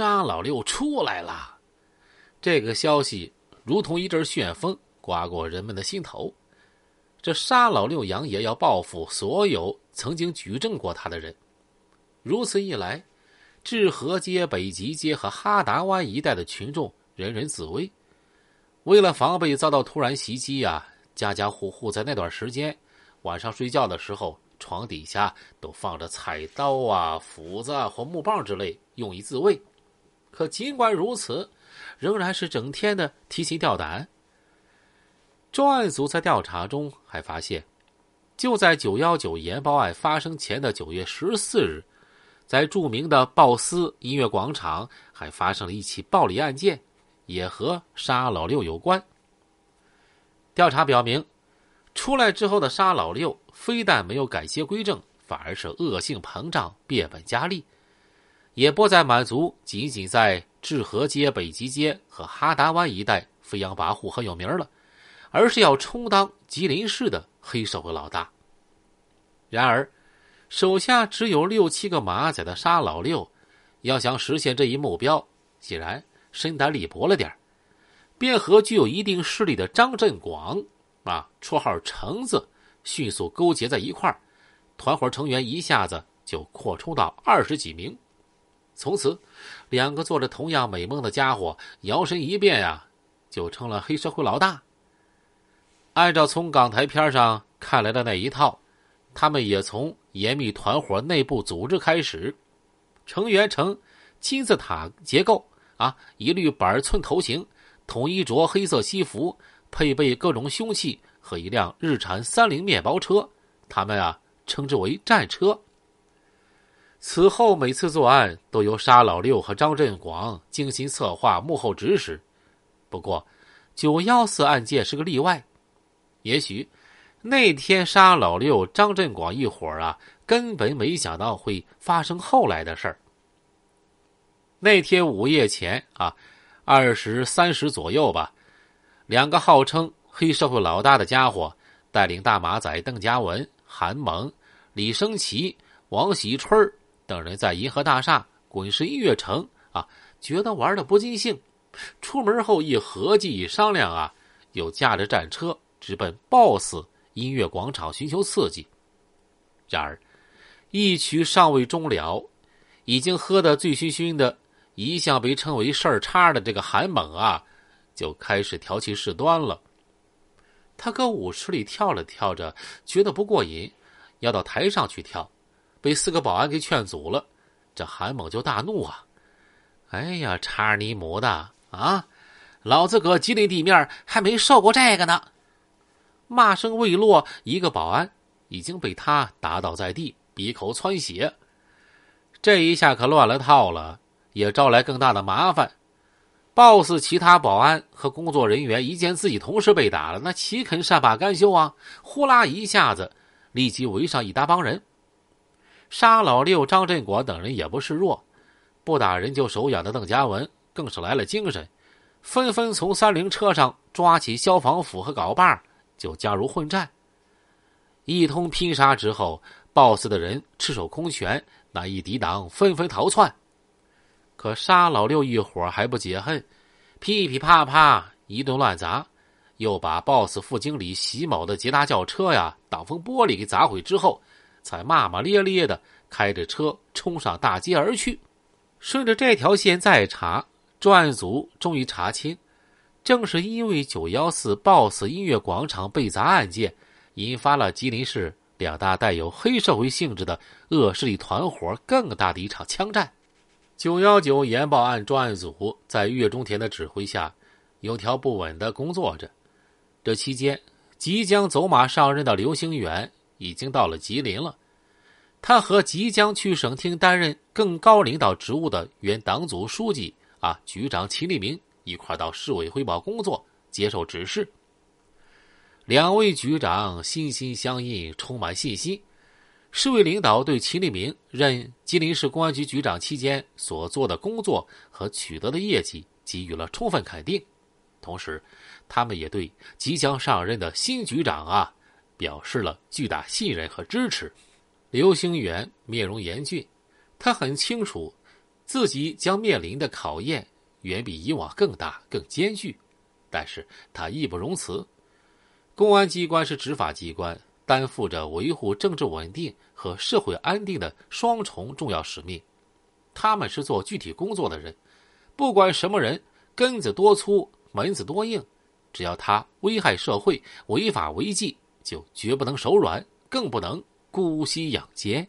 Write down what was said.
沙老六出来了。这个消息如同一阵旋风，刮过人们的心头。这沙老六杨爷要报复所有曾经举证过他的人。如此一来，治河街、北极街和哈达湾一带的群众人人自危。为了防备遭到突然袭击呀，家家户户在那段时间晚上睡觉的时候，床底下都放着菜刀啊、斧子啊或木棒之类，用以自卫。可尽管如此，仍然是整天的提心吊胆。专案组在调查中还发现，就在九幺九研报案发生前的九月十四日，在著名的鲍斯音乐广场还发生了一起暴力案件，也和沙老六有关。调查表明，出来之后的沙老六非但没有改邪归正，反而是恶性膨胀，变本加厉，也不再满足仅仅在治河街、北极街和哈达湾一带飞扬跋扈很有名了。而是要充当吉林市的黑社会老大。然而，手下只有六七个马仔的沙老六，要想实现这一目标，显然身单力薄了点便和具有一定势力的张振广，啊，绰号橙子，迅速勾结在一块，团伙成员一下子就扩充到二十几名。从此，两个做着同样美梦的家伙，摇身一变呀，就成了黑社会老大。按照从港台片上看来的那一套，他们也从严密团伙内部组织开始，成员呈金字塔结构啊，一律板寸头型，统一着黑色西服，配备各种凶器和一辆日产三菱面包车，他们啊称之为战车。此后每次作案都由沙老六和张振广精心策划，幕后指使。不过，九幺四案件是个例外。也许那天沙老六张振广一伙啊，根本没想到会发生后来的事儿。那天午夜前啊，二十三时左右吧，两个号称黑社会老大的家伙，带领大马仔邓家文、韩萌、李生奇、王喜春等人在银河大厦滚石音乐城啊，觉得玩的不尽兴，出门后一合计一商量啊，又驾着战车。直奔 BOSS 音乐广场寻求刺激，然而一曲尚未终了，已经喝得醉醺醺的，一向被称为事儿叉的这个韩猛啊，就开始挑起事端了。他搁舞池里跳着跳着，觉得不过瘾，要到台上去跳，被四个保安给劝阻了。这韩猛就大怒啊！哎呀，叉你母的啊！老子搁吉林地面还没受过这个呢！骂声未落，一个保安已经被他打倒在地，鼻口窜血。这一下可乱了套了，也招来更大的麻烦。boss 其他保安和工作人员一见自己同事被打了，那岂肯善罢甘休啊？呼啦一下子，立即围上一大帮人。沙老六、张振国等人也不示弱，不打人就手痒的邓家文更是来了精神，纷纷从三菱车上抓起消防斧和镐把。就加入混战。一通拼杀之后，boss 的人赤手空拳，难以抵挡，纷纷逃窜。可沙老六一伙还不解恨，噼噼啪啪一顿乱砸，又把 boss 副经理席某的捷达轿车呀挡风玻璃给砸毁之后，才骂骂咧咧的开着车冲上大街而去。顺着这条线再查，专案组终于查清。正是因为九幺四 BOSS 音乐广场被砸案件，引发了吉林市两大带有黑社会性质的恶势力团伙更大的一场枪战。九幺九研报案专案组在岳中田的指挥下，有条不紊的工作着。这期间，即将走马上任的刘兴元已经到了吉林了。他和即将去省厅担任更高领导职务的原党组书记啊局长秦立明。一块到市委汇报工作，接受指示。两位局长心心相印，充满信心。市委领导对秦立明任吉林市公安局局长期间所做的工作和取得的业绩给予了充分肯定，同时，他们也对即将上任的新局长啊表示了巨大信任和支持。刘兴元面容严峻，他很清楚。自己将面临的考验远比以往更大、更艰巨，但是他义不容辞。公安机关是执法机关，担负着维护政治稳定和社会安定的双重重要使命。他们是做具体工作的人，不管什么人，根子多粗、门子多硬，只要他危害社会、违法违纪，就绝不能手软，更不能姑息养奸。